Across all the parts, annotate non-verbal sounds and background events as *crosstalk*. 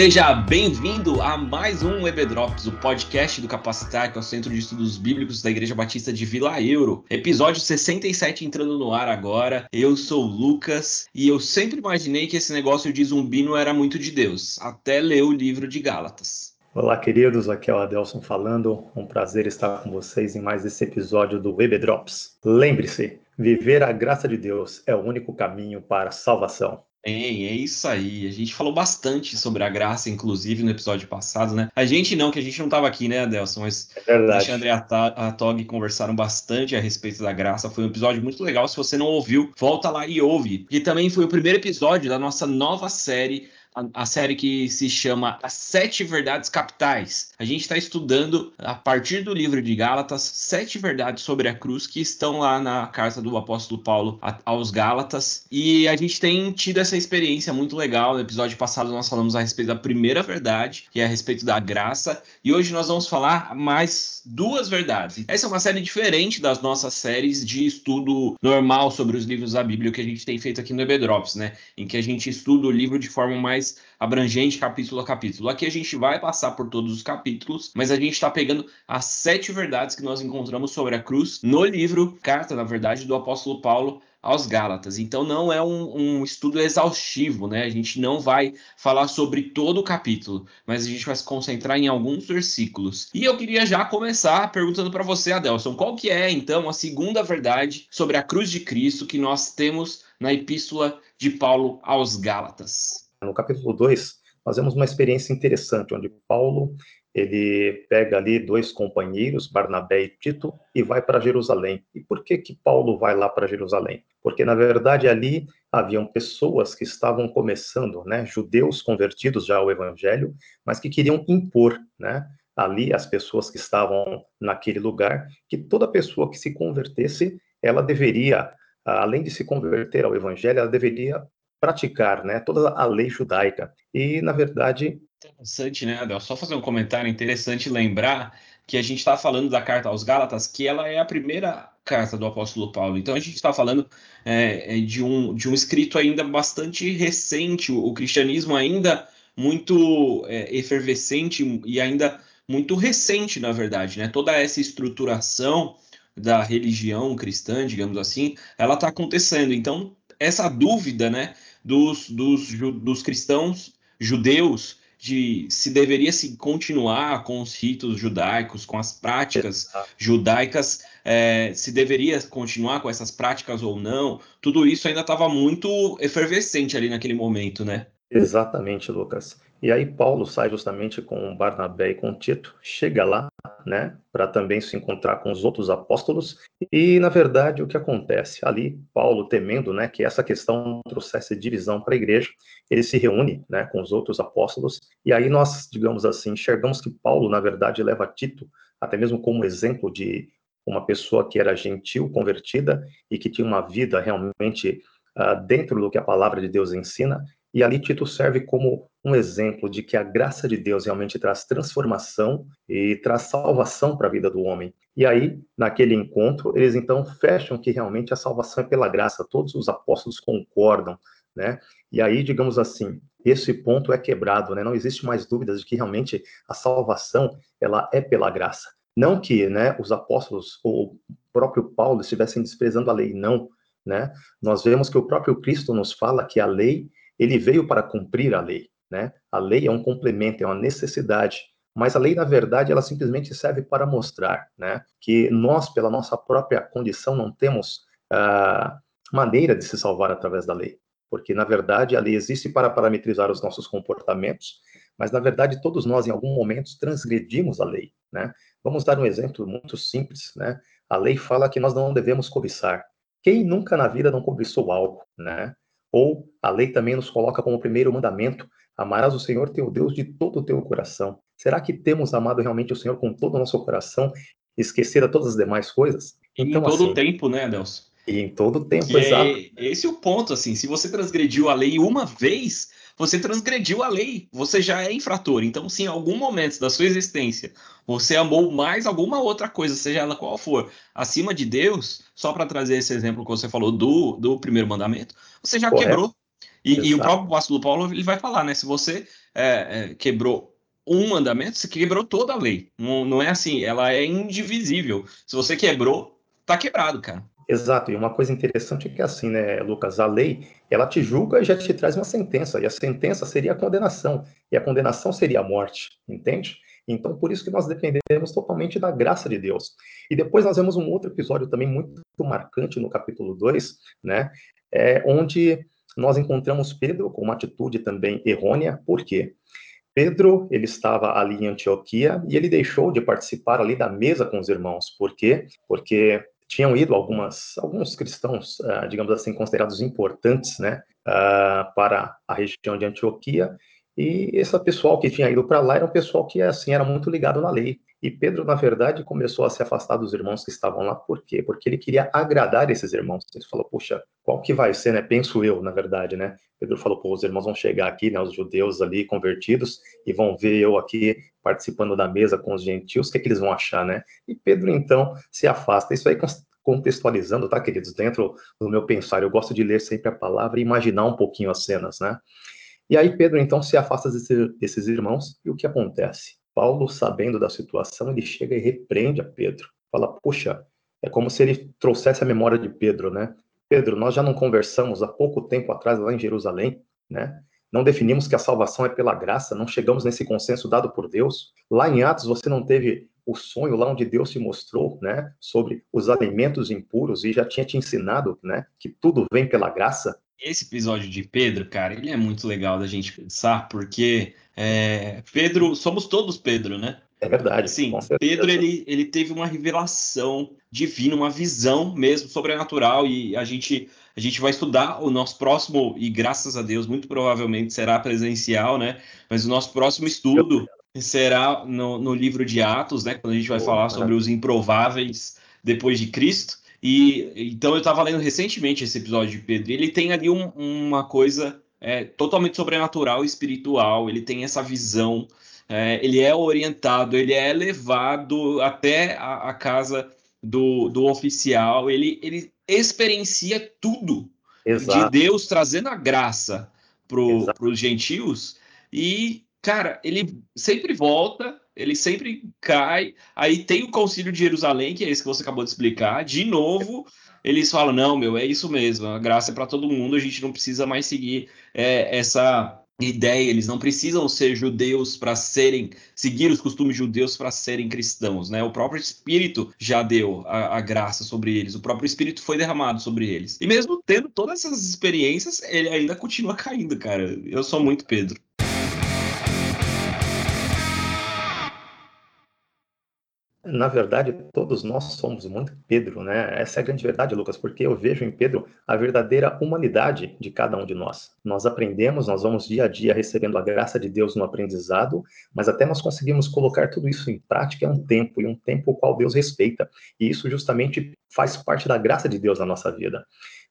Seja bem-vindo a mais um Drops, o podcast do Capacitar, que é o Centro de Estudos Bíblicos da Igreja Batista de Vila Euro. Episódio 67 entrando no ar agora. Eu sou o Lucas e eu sempre imaginei que esse negócio de zumbi não era muito de Deus, até ler o livro de Gálatas. Olá, queridos. Aqui é o Adelson falando. Um prazer estar com vocês em mais esse episódio do Drops. Lembre-se, viver a graça de Deus é o único caminho para a salvação. Bem, é isso aí. A gente falou bastante sobre a graça, inclusive, no episódio passado, né? A gente não, que a gente não estava aqui, né, Adelson? Mas é verdade. Alexandre e a Tog conversaram bastante a respeito da graça. Foi um episódio muito legal. Se você não ouviu, volta lá e ouve. E também foi o primeiro episódio da nossa nova série a, série que se chama As Sete Verdades Capitais. A gente está estudando, a partir do livro de Gálatas, sete verdades sobre a cruz que estão lá na carta do apóstolo Paulo aos Gálatas. E a gente tem tido essa experiência muito legal. No episódio passado, nós falamos a respeito da primeira verdade, que é a respeito da graça. E hoje nós vamos falar mais duas verdades. Essa é uma série diferente das nossas séries de estudo normal sobre os livros da Bíblia que a gente tem feito aqui no Ebedrops, né? Em que a gente estuda o livro de forma mais abrangente capítulo a capítulo. Aqui a gente vai passar por todos os capítulos, mas a gente está pegando as sete verdades que nós encontramos sobre a cruz no livro, carta, na verdade, do apóstolo Paulo aos Gálatas. Então não é um, um, estudo exaustivo, né? A gente não vai falar sobre todo o capítulo, mas a gente vai se concentrar em alguns versículos. E eu queria já começar perguntando para você, Adelson, qual que é então a segunda verdade sobre a cruz de Cristo que nós temos na epístola de Paulo aos Gálatas? No capítulo 2, nós vemos uma experiência interessante, onde Paulo ele pega ali dois companheiros, Barnabé e Tito, e vai para Jerusalém. E por que que Paulo vai lá para Jerusalém? Porque na verdade ali haviam pessoas que estavam começando, né, judeus convertidos já ao evangelho, mas que queriam impor, né, ali as pessoas que estavam naquele lugar, que toda pessoa que se convertesse, ela deveria, além de se converter ao evangelho, ela deveria praticar, né, toda a lei judaica. E, na verdade... Interessante, né, Adel? Só fazer um comentário interessante lembrar que a gente está falando da carta aos Gálatas, que ela é a primeira carta do apóstolo Paulo. Então a gente está falando é, é, de, um, de um escrito ainda bastante recente, o, cristianismo ainda muito é, efervescente e ainda muito recente, na verdade, né? Toda essa estruturação da religião cristã, digamos assim, ela está acontecendo. Então, essa dúvida, né, dos, dos, dos cristãos judeus de se deveria se continuar com os ritos judaicos, com as práticas judaicas, é, se deveria continuar com essas práticas ou não, tudo isso ainda estava muito efervescente ali naquele momento, né? Exatamente, Lucas. E aí Paulo sai justamente com Barnabé e com Tito, chega lá, né, para também se encontrar com os outros apóstolos. E na verdade o que acontece ali, Paulo temendo, né, que essa questão trouxesse divisão para a igreja, ele se reúne, né, com os outros apóstolos. E aí nós, digamos assim, enxergamos que Paulo na verdade leva Tito até mesmo como exemplo de uma pessoa que era gentil, convertida e que tinha uma vida realmente uh, dentro do que a palavra de Deus ensina e ali Tito serve como um exemplo de que a graça de Deus realmente traz transformação e traz salvação para a vida do homem. E aí, naquele encontro, eles então fecham que realmente a salvação é pela graça. Todos os apóstolos concordam, né? E aí, digamos assim, esse ponto é quebrado, né? Não existe mais dúvidas de que realmente a salvação ela é pela graça. Não que, né, os apóstolos ou o próprio Paulo estivessem desprezando a lei, não, né? Nós vemos que o próprio Cristo nos fala que a lei ele veio para cumprir a lei, né? A lei é um complemento, é uma necessidade, mas a lei, na verdade, ela simplesmente serve para mostrar, né, que nós, pela nossa própria condição, não temos uh, maneira de se salvar através da lei, porque, na verdade, a lei existe para parametrizar os nossos comportamentos, mas, na verdade, todos nós, em algum momento, transgredimos a lei, né? Vamos dar um exemplo muito simples, né? A lei fala que nós não devemos cobiçar. Quem nunca na vida não cobiçou algo, né? Ou a lei também nos coloca como primeiro mandamento: amarás o Senhor teu Deus de todo o teu coração. Será que temos amado realmente o Senhor com todo o nosso coração, esquecer a todas as demais coisas? Então, em todo assim, o tempo, né, Deus? E em todo o tempo, que exato. É, esse é o ponto, assim, se você transgrediu a lei uma vez, você transgrediu a lei, você já é infrator. Então, se em algum momento da sua existência você amou mais alguma outra coisa, seja ela qual for, acima de Deus, só para trazer esse exemplo que você falou do, do primeiro mandamento, você já Correto. quebrou. E, e, o próprio apóstolo Paulo ele vai falar, né? Se você é, é, quebrou um mandamento, você quebrou toda a lei. Não, não é assim, ela é indivisível. Se você quebrou, tá quebrado, cara. Exato, e uma coisa interessante é que assim, né, Lucas, a lei, ela te julga e já te traz uma sentença, e a sentença seria a condenação, e a condenação seria a morte, entende? Então, por isso que nós dependemos totalmente da graça de Deus. E depois nós vemos um outro episódio também muito marcante no capítulo 2, né, é, onde nós encontramos Pedro com uma atitude também errônea, por quê? Pedro, ele estava ali em Antioquia e ele deixou de participar ali da mesa com os irmãos. Por quê? Porque tinham ido algumas, alguns cristãos, uh, digamos assim, considerados importantes, né, uh, para a região de Antioquia, e esse pessoal que tinha ido para lá era um pessoal que, assim, era muito ligado na lei. E Pedro, na verdade, começou a se afastar dos irmãos que estavam lá. Por quê? Porque ele queria agradar esses irmãos. Ele falou, puxa, qual que vai ser, né? Penso eu, na verdade, né? Pedro falou, pô, os irmãos vão chegar aqui, né? Os judeus ali convertidos e vão ver eu aqui participando da mesa com os gentios. O que, é que eles vão achar, né? E Pedro, então, se afasta. Isso aí contextualizando, tá, queridos? Dentro do meu pensar, eu gosto de ler sempre a palavra e imaginar um pouquinho as cenas, né? E aí Pedro, então, se afasta desses irmãos e o que acontece? Paulo, sabendo da situação, ele chega e repreende a Pedro. Fala, puxa, é como se ele trouxesse a memória de Pedro, né? Pedro, nós já não conversamos há pouco tempo atrás lá em Jerusalém, né? Não definimos que a salvação é pela graça, não chegamos nesse consenso dado por Deus. Lá em Atos você não teve o sonho lá onde Deus se mostrou, né, sobre os alimentos impuros e já tinha te ensinado, né, que tudo vem pela graça. Esse episódio de Pedro, cara, ele é muito legal da gente pensar, porque é, Pedro, somos todos Pedro, né? É verdade. Sim, Pedro ele, ele teve uma revelação divina, uma visão mesmo sobrenatural e a gente a gente vai estudar o nosso próximo e graças a Deus muito provavelmente será presencial, né? Mas o nosso próximo estudo será no, no livro de Atos, né? Quando a gente vai falar sobre os improváveis depois de Cristo. E então eu estava lendo recentemente esse episódio de Pedro. Ele tem ali um, uma coisa é, totalmente sobrenatural espiritual, ele tem essa visão, é, ele é orientado, ele é levado até a, a casa do, do oficial, ele, ele experiencia tudo Exato. de Deus trazendo a graça para os gentios, e, cara, ele sempre volta, ele sempre cai, aí tem o concílio de Jerusalém, que é esse que você acabou de explicar, de novo eles falam: não, meu, é isso mesmo, a graça é para todo mundo, a gente não precisa mais seguir é, essa ideia, eles não precisam ser judeus para serem, seguir os costumes judeus para serem cristãos, né? O próprio Espírito já deu a, a, graça sobre eles, o próprio Espírito foi derramado sobre eles. E mesmo tendo todas essas experiências, ele ainda continua caindo, cara. Eu sou muito Pedro. Na verdade, todos nós somos muito Pedro, né? Essa é a grande verdade, Lucas, porque eu vejo em Pedro a verdadeira humanidade de cada um de nós. Nós aprendemos, nós vamos dia a dia recebendo a graça de Deus no aprendizado, mas até nós conseguimos colocar tudo isso em prática é um tempo, e um tempo o qual Deus respeita. E isso justamente faz parte da graça de Deus na nossa vida.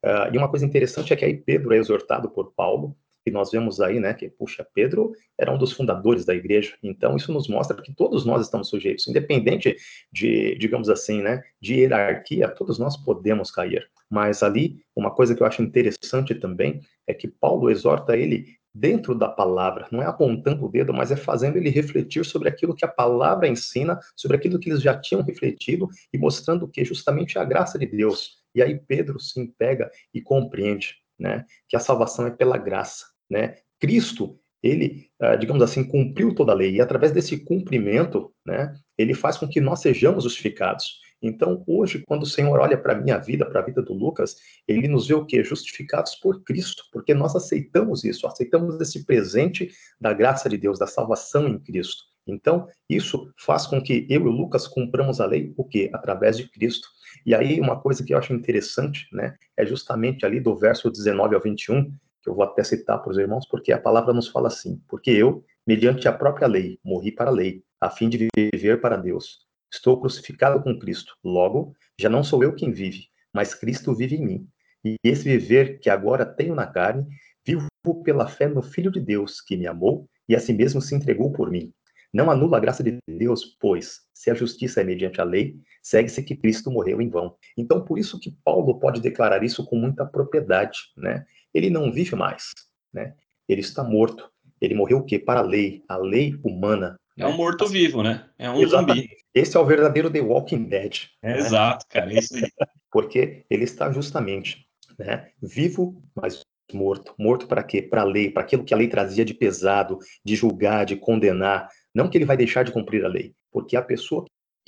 Uh, e uma coisa interessante é que aí Pedro é exortado por Paulo que nós vemos aí, né, que, puxa, Pedro era um dos fundadores da igreja, então isso nos mostra que todos nós estamos sujeitos, independente de, digamos assim, né, de hierarquia, todos nós podemos cair. Mas ali, uma coisa que eu acho interessante também é que Paulo exorta ele dentro da palavra, não é apontando o dedo, mas é fazendo ele refletir sobre aquilo que a palavra ensina, sobre aquilo que eles já tinham refletido e mostrando que justamente a graça de Deus. E aí Pedro se pega e compreende né? Que a salvação é pela graça, né? Cristo, ele, ah, digamos assim, cumpriu toda a lei e através desse cumprimento, né? Ele faz com que nós sejamos justificados. Então, hoje, quando o Senhor olha para a minha vida, para a vida do Lucas, ele nos vê o quê? Justificados por Cristo, porque nós aceitamos isso, aceitamos esse presente da graça de Deus, da salvação em Cristo. Então, isso faz com que eu e o Lucas cumpramos a lei, o quê? Através de Cristo. E aí, uma coisa que eu acho interessante, né, é justamente ali do verso 19 ao 21, que eu vou até citar para os irmãos, porque a palavra nos fala assim: Porque eu, mediante a própria lei, morri para a lei, a fim de viver para Deus. Estou crucificado com Cristo. Logo, já não sou eu quem vive, mas Cristo vive em mim. E esse viver que agora tenho na carne, vivo pela fé no Filho de Deus, que me amou e a si mesmo se entregou por mim. Não anula a graça de Deus, pois, se a justiça é mediante a lei, segue-se que Cristo morreu em vão. Então, por isso que Paulo pode declarar isso com muita propriedade, né? Ele não vive mais, né? Ele está morto. Ele morreu o quê? Para a lei, a lei humana. É um morto-vivo, né? É um Exatamente. zumbi. Esse é o verdadeiro The Walking Dead. É né? Exato, cara, é isso aí. *laughs* Porque ele está justamente né, vivo, mas morto. Morto para quê? Para a lei, para aquilo que a lei trazia de pesado, de julgar, de condenar. Não que ele vai deixar de cumprir a lei, porque a pessoa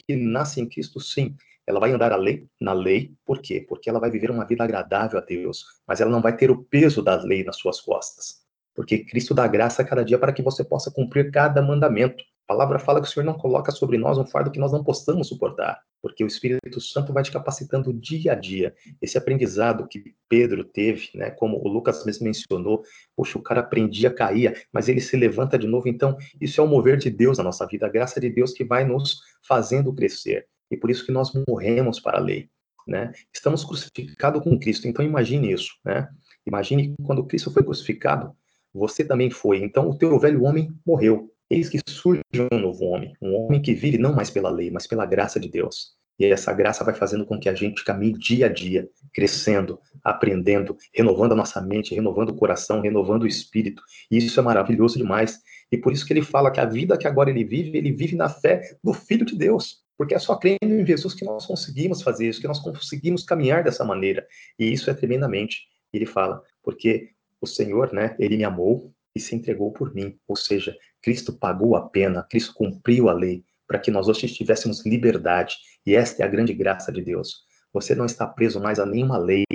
que nasce em Cristo, sim, ela vai andar a lei, na lei, por quê? Porque ela vai viver uma vida agradável a Deus, mas ela não vai ter o peso da lei nas suas costas. Porque Cristo dá graça a cada dia para que você possa cumprir cada mandamento. A palavra fala que o Senhor não coloca sobre nós um fardo que nós não possamos suportar, porque o Espírito Santo vai te capacitando dia a dia. Esse aprendizado que Pedro teve, né, como o Lucas mesmo mencionou, poxa, o cara aprendia, caía, mas ele se levanta de novo. Então, isso é o mover de Deus na nossa vida, a graça de Deus que vai nos fazendo crescer. E por isso que nós morremos para a lei, né? Estamos crucificados com Cristo. Então, imagine isso, né? Imagine quando Cristo foi crucificado, você também foi. Então, o teu velho homem morreu. Eis que surge um novo homem, um homem que vive não mais pela lei, mas pela graça de Deus. E essa graça vai fazendo com que a gente caminhe dia a dia, crescendo, aprendendo, renovando a nossa mente, renovando o coração, renovando o espírito. E isso é maravilhoso demais. E por isso que ele fala que a vida que agora ele vive, ele vive na fé do Filho de Deus. Porque é só crendo em Jesus que nós conseguimos fazer isso, que nós conseguimos caminhar dessa maneira. E isso é tremendamente. Ele fala, porque o Senhor, né, ele me amou, e se entregou por mim. Ou seja, Cristo pagou a pena, Cristo cumpriu a lei para que nós hoje tivéssemos liberdade. E esta é a grande graça de Deus. Você não está preso mais a nenhuma lei.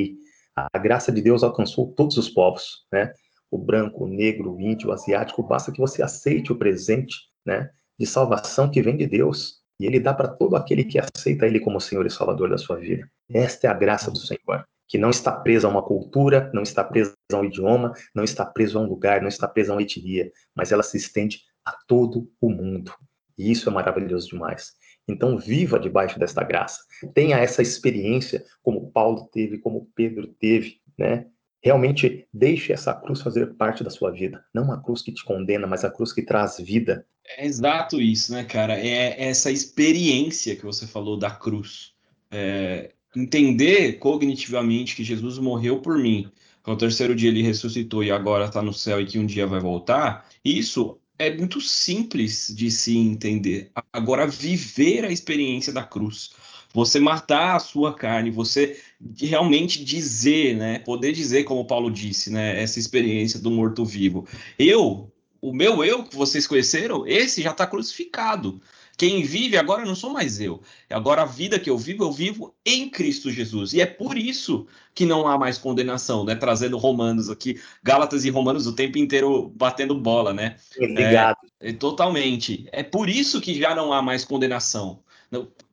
A graça de Deus alcançou todos os povos, né? O branco, o negro, o índio, o asiático, basta que você aceite o presente, né, de salvação que vem de Deus. E ele dá para todo aquele que aceita ele como Senhor e Salvador da sua vida. Esta é a graça do Senhor que não está preso a uma cultura, não está preso a um idioma, não está preso a um lugar, não está preso a uma etnia, mas ela se estende a todo o mundo. E isso é maravilhoso demais. Então, viva debaixo desta graça. Tenha essa experiência como Paulo teve, como Pedro teve, né? Realmente deixe essa cruz fazer parte da sua vida. Não a cruz que te condena, mas a cruz que traz vida. É exato isso, né, cara? É essa experiência que você falou da cruz. É, entender cognitivamente que Jesus morreu por mim, que ao terceiro dia ele ressuscitou e agora está no céu e que um dia vai voltar, isso é muito simples de se entender. Agora, viver a experiência da cruz, você matar a sua carne, você realmente dizer, né, poder dizer, como Paulo disse, né, essa experiência do morto-vivo. Eu, o meu eu que vocês conheceram, esse já está crucificado. Quem vive agora não sou mais eu. Agora a vida que eu vivo, eu vivo em Cristo Jesus. E é por isso que não há mais condenação, né? Trazendo Romanos aqui, Gálatas e Romanos o tempo inteiro batendo bola, né? Obrigado. É, é, totalmente. É por isso que já não há mais condenação.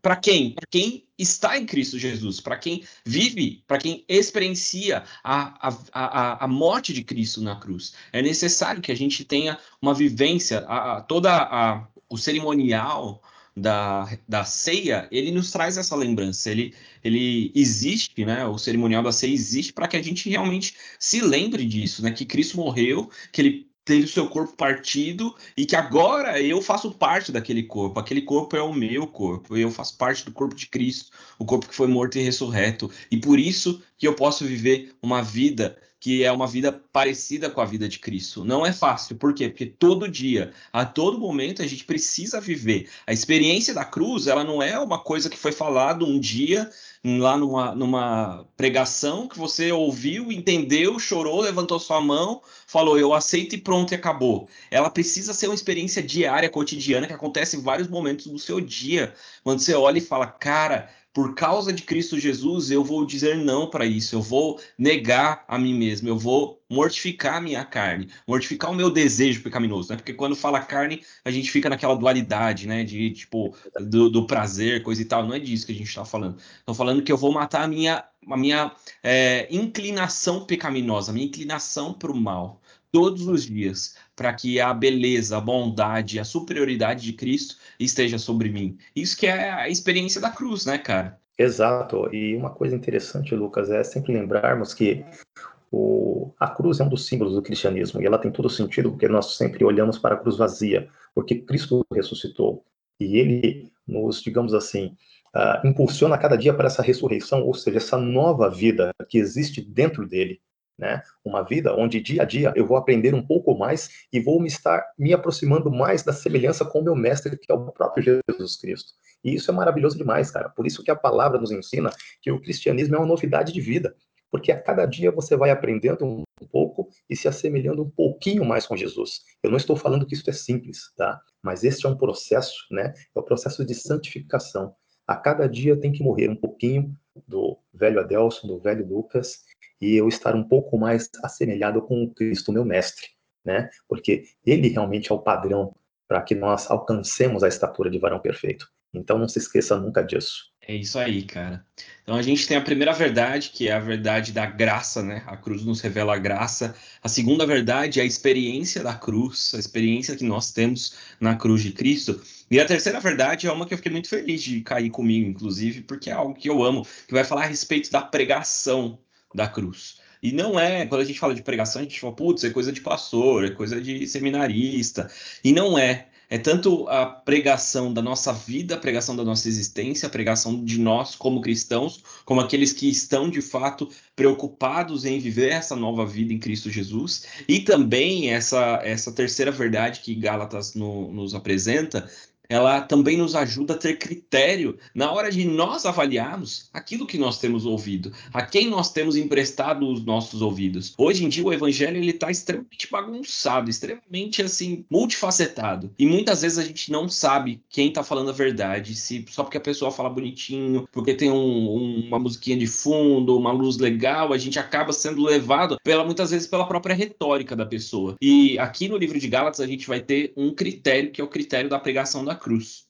Para quem? Para quem está em Cristo Jesus, para quem vive, para quem experiencia a, a, a, a morte de Cristo na cruz. É necessário que a gente tenha uma vivência, a, a toda a o cerimonial da, da ceia, ele nos traz essa lembrança. Ele, ele existe, né? O cerimonial da ceia existe para que a gente realmente se lembre disso, né? Que Cristo morreu, que ele teve o seu corpo partido e que agora eu faço parte daquele corpo. Aquele corpo é o meu corpo. Eu faço parte do corpo de Cristo, o corpo que foi morto e ressurreto. E por isso que eu posso viver uma vida que é uma vida parecida com a vida de Cristo. Não é fácil, por quê? Porque todo dia, a todo momento, a gente precisa viver. A experiência da cruz, ela não é uma coisa que foi falado um dia lá numa, numa pregação que você ouviu, entendeu, chorou, levantou sua mão, falou eu aceito e pronto e acabou. Ela precisa ser uma experiência diária, cotidiana, que acontece em vários momentos do seu dia. Quando você olha e fala, cara, por causa de Cristo Jesus, eu vou dizer não para isso, eu vou negar a mim mesmo, eu vou mortificar a minha carne, mortificar o meu desejo pecaminoso, né? Porque quando fala carne, a gente fica naquela dualidade, né? De tipo, do, do prazer, coisa e tal. Não é disso que a gente está falando. Estou falando que eu vou matar a minha, a minha é, inclinação pecaminosa, a minha inclinação para o mal todos os dias, para que a beleza, a bondade, a superioridade de Cristo esteja sobre mim. Isso que é a experiência da cruz, né, cara? Exato. E uma coisa interessante, Lucas, é sempre lembrarmos que o, a cruz é um dos símbolos do cristianismo e ela tem todo sentido porque nós sempre olhamos para a cruz vazia, porque Cristo ressuscitou e ele nos, digamos assim, uh, impulsiona cada dia para essa ressurreição, ou seja, essa nova vida que existe dentro dele. Né? Uma vida onde dia a dia eu vou aprender um pouco mais e vou me estar me aproximando mais da semelhança com o meu mestre, que é o próprio Jesus Cristo. E isso é maravilhoso demais, cara. Por isso que a palavra nos ensina que o cristianismo é uma novidade de vida, porque a cada dia você vai aprendendo um pouco e se assemelhando um pouquinho mais com Jesus. Eu não estou falando que isso é simples, tá? Mas este é um processo, né? É o processo de santificação. A cada dia tem que morrer um pouquinho do velho Adelson, do velho Lucas, e eu estar um pouco mais assemelhado com o Cristo, meu mestre, né? Porque ele realmente é o padrão para que nós alcancemos a estatura de varão perfeito. Então não se esqueça nunca disso. É isso aí, cara. Então a gente tem a primeira verdade, que é a verdade da graça, né? A cruz nos revela a graça. A segunda verdade é a experiência da cruz, a experiência que nós temos na cruz de Cristo. E a terceira verdade é uma que eu fiquei muito feliz de cair comigo, inclusive, porque é algo que eu amo, que vai falar a respeito da pregação da cruz. E não é, quando a gente fala de pregação, a gente fala, putz, é coisa de pastor, é coisa de seminarista. E não é. É tanto a pregação da nossa vida, a pregação da nossa existência, a pregação de nós como cristãos, como aqueles que estão de fato preocupados em viver essa nova vida em Cristo Jesus, e também essa, essa terceira verdade que Gálatas no, nos apresenta, ela também nos ajuda a ter critério na hora de nós avaliarmos aquilo que nós temos ouvido, a quem nós temos emprestado os nossos ouvidos. Hoje em dia o evangelho ele está extremamente bagunçado, extremamente assim multifacetado e muitas vezes a gente não sabe quem está falando a verdade, se só porque a pessoa fala bonitinho, porque tem um, um, uma musiquinha de fundo, uma luz legal, a gente acaba sendo levado pela muitas vezes pela própria retórica da pessoa. E aqui no livro de Gálatas a gente vai ter um critério que é o critério da pregação da cruz.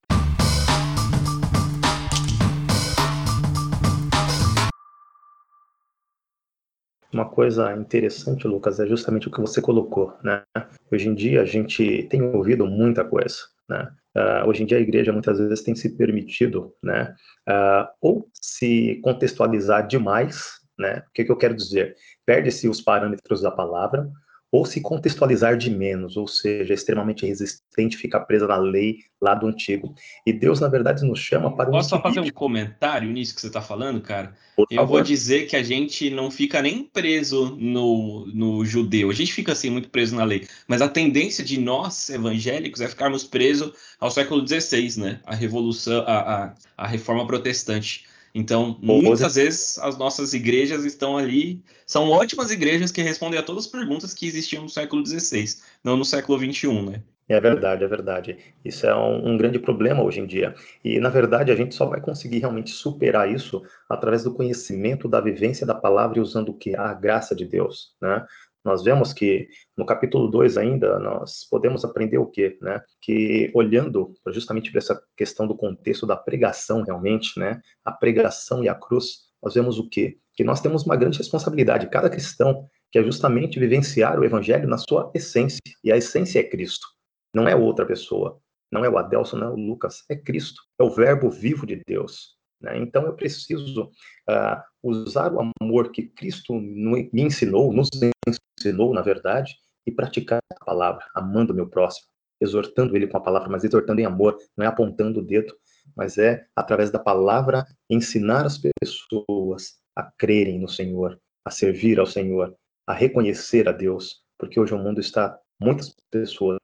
Uma coisa interessante, Lucas, é justamente o que você colocou, né? Hoje em dia a gente tem ouvido muita coisa, né? Uh, hoje em dia a igreja muitas vezes tem se permitido, né? Uh, ou se contextualizar demais, né? O que, que eu quero dizer? Perde-se os parâmetros da palavra, ou se contextualizar de menos, ou seja, extremamente resistente, ficar presa na lei lá do antigo. E Deus, na verdade, nos chama para um. Posso só fazer um comentário nisso que você está falando, cara? Eu vou dizer que a gente não fica nem preso no, no judeu, a gente fica assim muito preso na lei, mas a tendência de nós, evangélicos, é ficarmos presos ao século XVI, né? A revolução, a, a, a reforma protestante. Então, muitas vezes as nossas igrejas estão ali, são ótimas igrejas que respondem a todas as perguntas que existiam no século XVI, não no século XXI, né? É verdade, é verdade. Isso é um, um, grande problema hoje em dia. E, na verdade, a gente só vai conseguir realmente superar isso através do conhecimento da vivência da palavra e usando o que? A graça de Deus, né? Nós vemos que no capítulo 2 ainda nós podemos aprender o quê, né? Que olhando justamente para essa questão do contexto da pregação realmente, né? A pregação e a cruz, nós vemos o quê? Que nós temos uma grande responsabilidade, cada cristão, que é justamente vivenciar o evangelho na sua essência, e a essência é Cristo. Não é outra pessoa, não é o Adelson, não é o Lucas, é Cristo, é o verbo vivo de Deus. Né? Então eu preciso uh, usar o amor que Cristo me ensinou, nos ensinou, na verdade, e praticar a palavra, amando meu próximo, exortando ele com a palavra, mas exortando em amor, não é apontando o dedo, mas é através da palavra ensinar as pessoas a crerem no Senhor, a servir ao Senhor, a reconhecer a Deus, porque hoje o mundo está, muitas pessoas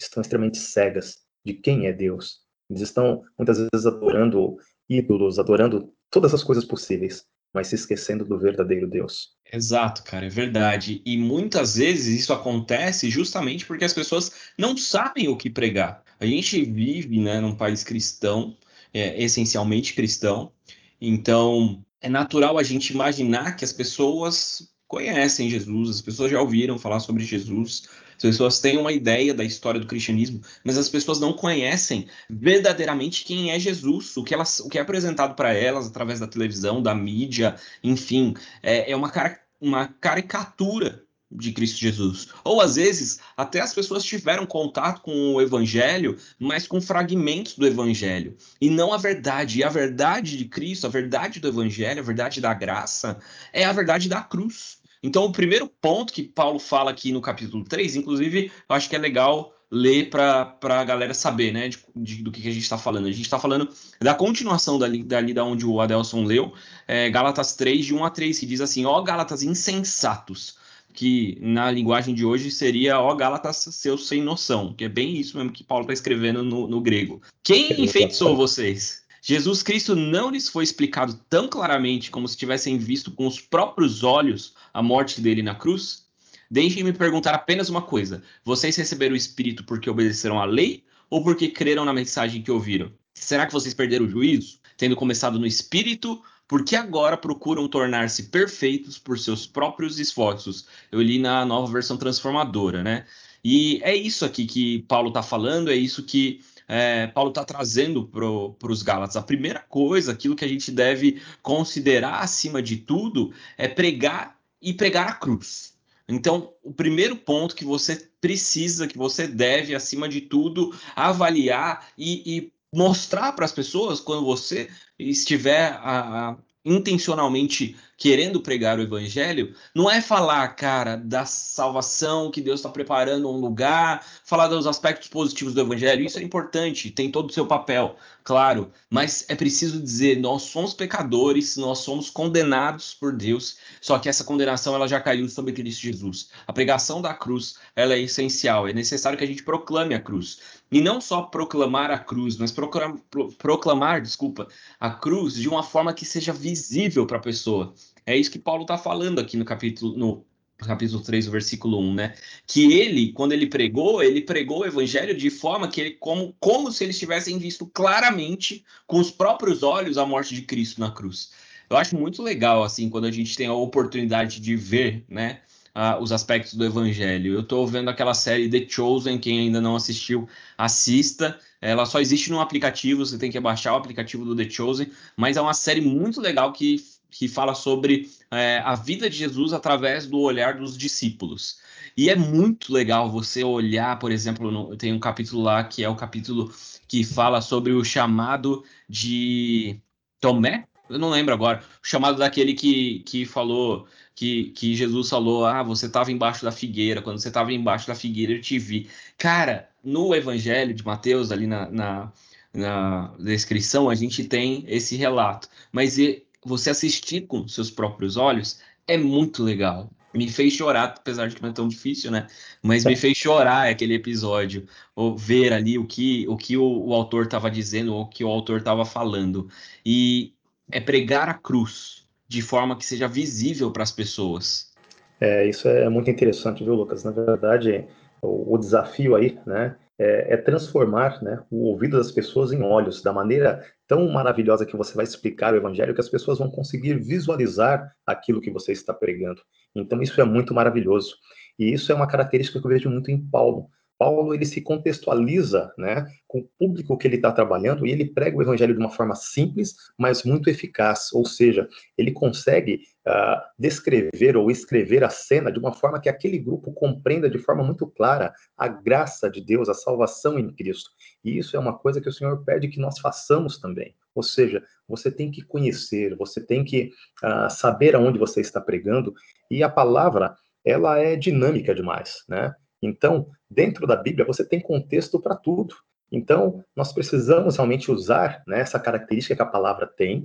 estão extremamente cegas de quem é Deus. Eles estão muitas vezes adorando ídolos, adorando todas as coisas possíveis, mas se esquecendo do verdadeiro Deus. Exato, cara, é verdade. E muitas vezes isso acontece justamente porque as pessoas não sabem o que pregar. A gente vive né, num país cristão, é, essencialmente cristão, então é natural a gente imaginar que as pessoas conhecem Jesus, as pessoas já ouviram falar sobre Jesus, as pessoas têm uma ideia da história do cristianismo, mas as pessoas não conhecem verdadeiramente quem é Jesus, o que, elas, o que é apresentado para elas através da televisão, da mídia, enfim, é, é uma, uma caricatura de Cristo Jesus. Ou às vezes, até as pessoas tiveram contato com o evangelho, mas com fragmentos do evangelho, e não a verdade. E a verdade de Cristo, a verdade do evangelho, a verdade da graça, é a verdade da cruz. Então, o primeiro ponto que Paulo fala aqui no capítulo 3, inclusive, eu acho que é legal ler para a galera saber, né, de, de, do que, que a gente está falando. A gente está falando da continuação dali, dali da onde o Adelson leu, é, Gálatas 3, de 1 a 3, que diz assim: Ó Gálatas insensatos, que na linguagem de hoje seria ó Gálatas seus sem noção, que é bem isso mesmo que Paulo está escrevendo no, no grego. Quem enfeitiçou vocês? Jesus Cristo não lhes foi explicado tão claramente como se tivessem visto com os próprios olhos a morte dele na cruz? Deixem-me perguntar apenas uma coisa: vocês receberam o Espírito porque obedeceram à lei ou porque creram na mensagem que ouviram? Será que vocês perderam o juízo? Tendo começado no Espírito, porque agora procuram tornar-se perfeitos por seus próprios esforços. Eu li na nova versão transformadora, né? E é isso aqui que Paulo está falando, é isso que é, Paulo está trazendo para os Gálatas. A primeira coisa, aquilo que a gente deve considerar acima de tudo, é pregar e pregar a cruz. Então, o primeiro ponto que você precisa, que você deve, acima de tudo, avaliar e, e mostrar para as pessoas quando você estiver a, a, intencionalmente querendo pregar o evangelho, não é falar, cara, da salvação que Deus está preparando um lugar, falar dos aspectos positivos do evangelho, isso é importante, tem todo o seu papel, claro, mas é preciso dizer, nós somos pecadores, nós somos condenados por Deus, só que essa condenação ela já caiu sobre Cristo Jesus. A pregação da cruz, ela é essencial, é necessário que a gente proclame a cruz. E não só proclamar a cruz, mas proclamar, proclamar, desculpa, a cruz de uma forma que seja visível para a pessoa. É isso que Paulo está falando aqui no capítulo, no capítulo 3, versículo 1, né? Que ele, quando ele pregou, ele pregou o evangelho de forma que ele, como, como se eles tivessem visto claramente, com os próprios olhos, a morte de Cristo na cruz. Eu acho muito legal, assim, quando a gente tem a oportunidade de ver, né? Uh, os aspectos do evangelho. Eu estou vendo aquela série The Chosen, quem ainda não assistiu, assista. Ela só existe no aplicativo, você tem que baixar o aplicativo do The Chosen, mas é uma série muito legal que que fala sobre é, a vida de Jesus através do olhar dos discípulos. E é muito legal você olhar, por exemplo, no, tem um capítulo lá que é o capítulo que fala sobre o chamado de Tomé. Eu não lembro agora. O chamado daquele que, que falou, que, que Jesus falou: Ah, você estava embaixo da figueira. Quando você estava embaixo da figueira, eu te vi. Cara, no Evangelho de Mateus, ali na, na, na descrição, a gente tem esse relato. Mas você assistir com seus próprios olhos é muito legal. Me fez chorar, apesar de que não é tão difícil, né? Mas me fez chorar aquele episódio, ou ver ali o que o, que o, o autor estava dizendo, ou o que o autor estava falando. E é pregar a cruz de forma que seja visível para as pessoas. É, isso é muito interessante, viu, Lucas? Na verdade, o, o desafio aí, né, é, é, transformar né, o ouvido das pessoas em olhos, da maneira tão maravilhosa que você vai explicar o evangelho, que as pessoas vão conseguir visualizar aquilo que você está pregando. Então, isso é muito maravilhoso. E isso é uma característica que eu vejo muito em Paulo. Paulo ele se contextualiza né, com o público que ele está trabalhando e ele prega o evangelho de uma forma simples, mas muito eficaz. Ou seja, ele consegue uh, descrever ou escrever a cena de uma forma que aquele grupo compreenda de forma muito clara a graça de Deus, a salvação em Cristo. E isso é uma coisa que o Senhor pede que nós façamos também. Ou seja, você tem que conhecer, você tem que uh, saber aonde você está pregando, e a palavra ela é dinâmica demais, né? Então, dentro da Bíblia, você tem contexto para tudo. Então, nós precisamos realmente usar né, essa característica que a palavra tem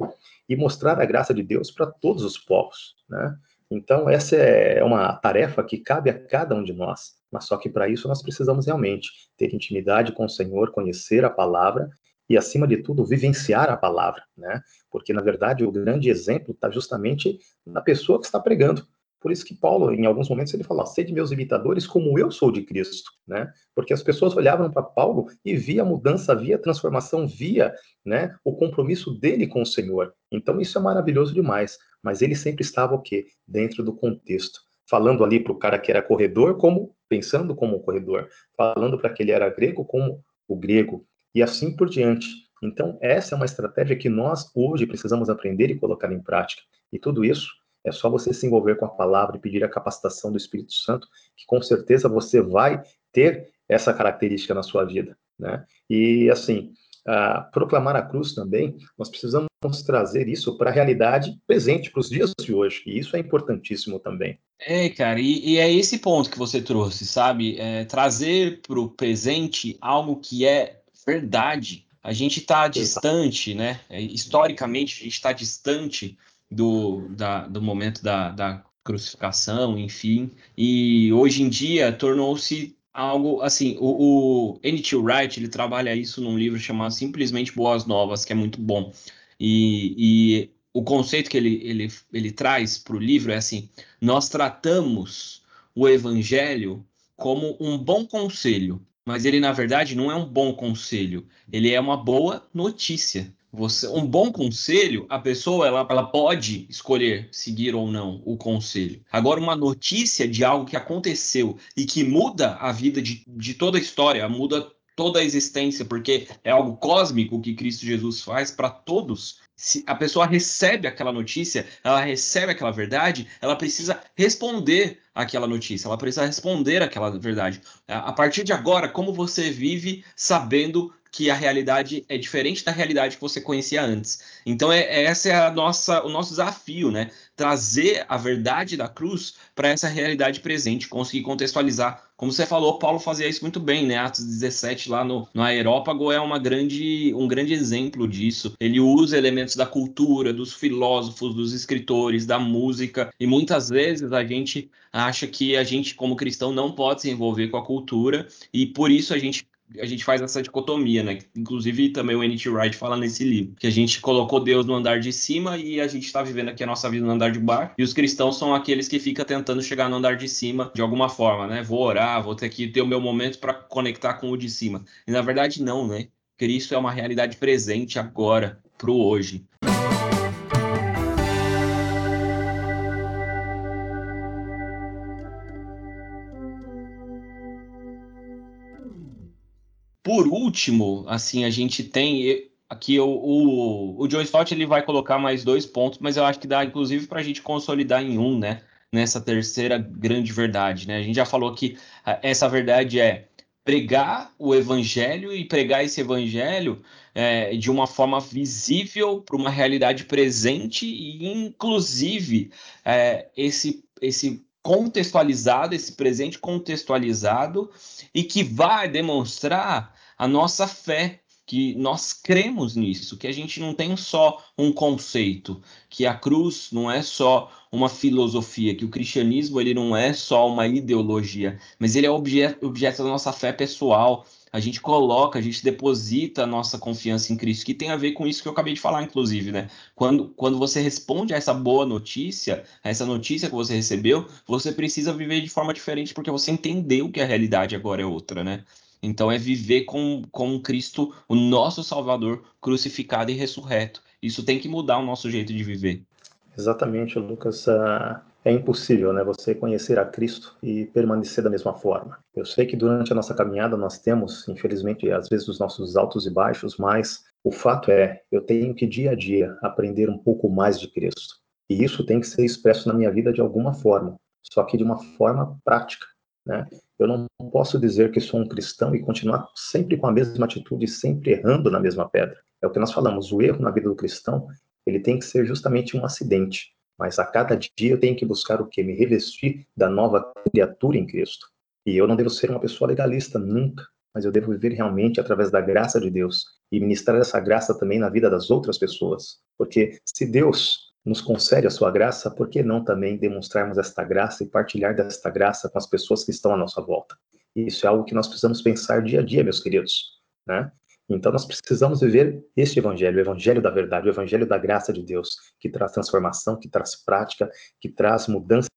e mostrar a graça de Deus para todos os povos. Né? Então, essa é uma tarefa que cabe a cada um de nós. Mas só que para isso nós precisamos realmente ter intimidade com o Senhor, conhecer a palavra e, acima de tudo, vivenciar a palavra. Né? Porque, na verdade, o grande exemplo está justamente na pessoa que está pregando. Por isso que Paulo, em alguns momentos, ele fala: sede meus imitadores como eu sou de Cristo, né? Porque as pessoas olhavam para Paulo e via a mudança, via a transformação, via né, o compromisso dele com o Senhor. Então isso é maravilhoso demais. Mas ele sempre estava o quê? Dentro do contexto. Falando ali para o cara que era corredor, como pensando como um corredor. Falando para que ele era grego, como o grego. E assim por diante. Então, essa é uma estratégia que nós hoje precisamos aprender e colocar em prática. E tudo isso é só você se envolver com a palavra e pedir a capacitação do Espírito Santo, que com certeza você vai ter essa característica na sua vida, né? E assim, uh, proclamar a cruz também, nós precisamos trazer isso para a realidade presente, para os dias de hoje. E isso é importantíssimo também. É, cara, e, e é esse ponto que você trouxe, sabe? É, trazer para o presente algo que é verdade. A gente está distante, né? É, historicamente, a gente está distante do, da, do momento da, da crucificação, enfim. E hoje em dia tornou-se algo assim. O, o N.T. Wright ele trabalha isso num livro chamado Simplesmente Boas Novas, que é muito bom. E, e o conceito que ele, ele, ele traz para o livro é assim: nós tratamos o evangelho como um bom conselho, mas ele na verdade não é um bom conselho, ele é uma boa notícia. Você, um bom conselho, a pessoa ela, ela pode escolher seguir ou não o conselho. Agora, uma notícia de algo que aconteceu e que muda a vida de, de toda a história, muda toda a existência, porque é algo cósmico que Cristo Jesus faz para todos. Se a pessoa recebe aquela notícia, ela recebe aquela verdade, ela precisa responder aquela notícia, ela precisa responder aquela verdade. A partir de agora, como você vive sabendo que a realidade é diferente da realidade que você conhecia antes. Então é, é essa é a nossa o nosso desafio, né? Trazer a verdade da cruz para essa realidade presente, conseguir contextualizar. Como você falou, Paulo fazia isso muito bem, né? Atos 17 lá no, no Aerópago é uma grande, um grande exemplo disso. Ele usa elementos da cultura, dos filósofos, dos escritores, da música, e muitas vezes a gente acha que a gente, como cristão, não pode se envolver com a cultura, e por isso a gente a gente faz essa dicotomia, né? Inclusive também o N.T. Wright fala nesse livro, que a gente colocou Deus no andar de cima e a gente está vivendo aqui a nossa vida no andar de baixo, e os cristãos são aqueles que ficam tentando chegar no andar de cima de alguma forma, né? Vou orar, vou ter que ter o meu momento para conectar com o de cima. E na verdade não, né? Cristo é uma realidade presente agora, pro hoje. Por último, assim, a gente tem aqui o, o, o John Stott ele vai colocar mais dois pontos, mas eu acho que dá inclusive para a gente consolidar em um, né? Nessa terceira grande verdade, né? A gente já falou que essa verdade é pregar o evangelho e pregar esse evangelho é, de uma forma visível para uma realidade presente e inclusive é, esse esse contextualizado, esse presente contextualizado e que vai demonstrar a nossa fé, que nós cremos nisso, que a gente não tem só um conceito, que a cruz não é só uma filosofia, que o cristianismo ele não é só uma ideologia, mas ele é objeto, objeto da nossa fé pessoal. A gente coloca, a gente deposita a nossa confiança em Cristo, que tem a ver com isso que eu acabei de falar, inclusive, né? Quando, quando você responde a essa boa notícia, a essa notícia que você recebeu, você precisa viver de forma diferente, porque você entendeu que a realidade agora é outra, né? Então é viver com, com Cristo, o nosso Salvador, crucificado e ressurreto. Isso tem que mudar o nosso jeito de viver. Exatamente, Lucas. Uh, é impossível, né, você conhecer a Cristo e permanecer da mesma forma. Eu sei que durante a nossa caminhada nós temos, infelizmente, às vezes os nossos altos e baixos, mas o fato é, eu tenho que dia a dia aprender um pouco mais de Cristo. E isso tem que ser expresso na minha vida de alguma forma, só que de uma forma prática. Né? Eu não posso dizer que sou um cristão e continuar sempre com a mesma atitude, sempre errando na mesma pedra. É o que nós falamos, o erro na vida do cristão, ele tem que ser justamente um acidente. Mas a cada dia eu tenho que buscar o que? Me revestir da nova criatura em Cristo. E eu não devo ser uma pessoa legalista, nunca. Mas eu devo viver realmente através da graça de Deus e ministrar essa graça também na vida das outras pessoas. Porque se Deus nos concede a sua graça, por que não também demonstrarmos esta graça e partilhar desta graça com as pessoas que estão à nossa volta? Isso é algo que nós precisamos pensar dia a dia, meus queridos, né? Então nós precisamos viver este evangelho, o evangelho da verdade, o evangelho da graça de Deus, que traz transformação, que traz prática, que traz mudança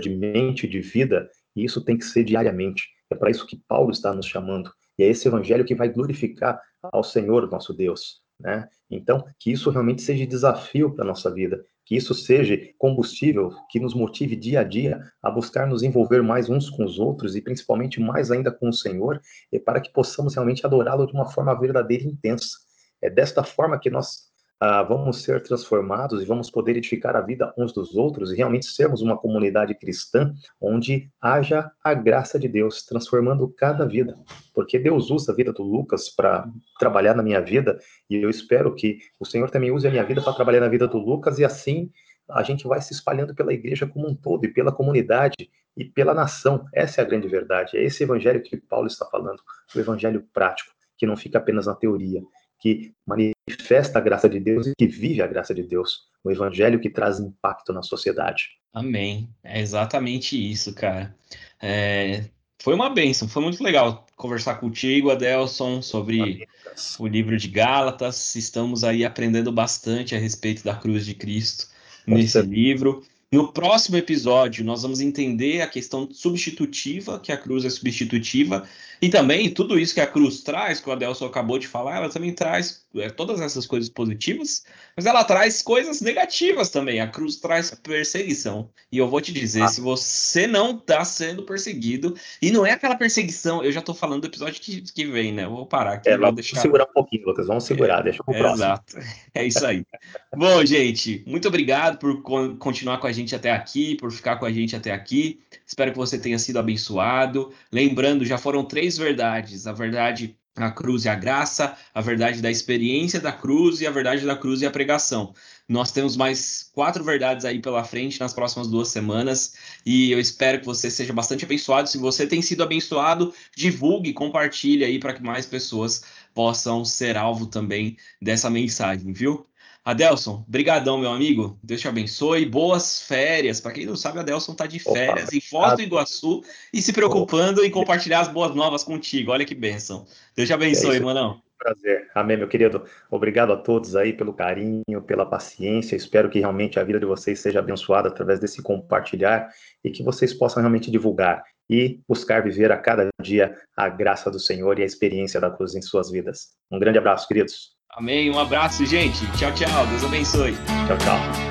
de mente, de vida, e isso tem que ser diariamente. É para isso que Paulo está nos chamando. E é esse evangelho que vai glorificar ao Senhor, nosso Deus. Né? Então, que isso realmente seja desafio para a nossa vida, que isso seja combustível que nos motive dia a dia a buscar nos envolver mais uns com os outros e principalmente mais ainda com o Senhor, para que possamos realmente adorá-lo de uma forma verdadeira e intensa. É desta forma que nós ah, vamos ser transformados e vamos poder edificar a vida uns dos outros e realmente sermos uma comunidade cristã onde haja a graça de Deus transformando cada vida. Porque Deus usa a vida do Lucas para trabalhar na minha vida e eu espero que o Senhor também use a minha vida para trabalhar na vida do Lucas e assim a gente vai se espalhando pela igreja como um todo e pela comunidade e pela nação. Essa é a grande verdade. É esse evangelho que Paulo está falando, o evangelho prático, que não fica apenas na teoria, que manifesta a graça de Deus e que vive a graça de Deus. O evangelho que traz impacto na sociedade. Amém. É exatamente isso, cara. É, foi uma bênção, foi muito legal conversar contigo, Adelson, sobre o livro de Gálatas. Estamos aí aprendendo bastante a respeito da cruz de Cristo nesse livro. No próximo episódio, nós vamos entender a questão substitutiva, que a cruz é substitutiva, e também tudo isso que a cruz traz, que o Adelson acabou de falar, ela também traz é, todas essas coisas positivas, mas ela traz coisas negativas também. A cruz traz perseguição. E eu vou te dizer, ah. se você não está sendo perseguido, e não é aquela perseguição, eu já estou falando do episódio que, que vem, né? Eu vou parar aqui. É, vamos deixar... segurar um pouquinho, Lucas, vamos segurar, é, deixa pro próximo. Exato, *laughs* é isso aí. Bom, gente, muito obrigado por continuar com a gente até aqui, por ficar com a gente até aqui. Espero que você tenha sido abençoado. Lembrando, já foram três verdades: a verdade a cruz e a graça, a verdade da experiência da cruz e a verdade da cruz e a pregação. Nós temos mais quatro verdades aí pela frente nas próximas duas semanas e eu espero que você seja bastante abençoado. Se você tem sido abençoado, divulgue, compartilhe aí para que mais pessoas possam ser alvo também dessa mensagem, viu? Adelson, brigadão, meu amigo. Deus te abençoe. Boas férias. Para quem não sabe, Adelson está de férias Opa, em Foz do Iguaçu e se preocupando em compartilhar as boas novas contigo. Olha que bênção. Deus te abençoe, é manão. Prazer. Amém, meu querido. Obrigado a todos aí pelo carinho, pela paciência. Espero que realmente a vida de vocês seja abençoada através desse compartilhar e que vocês possam realmente divulgar e buscar viver a cada dia a graça do Senhor e a experiência da cruz em suas vidas. Um grande abraço, queridos. Amém. Um abraço, gente. Tchau, tchau. Deus abençoe. Tchau, tchau.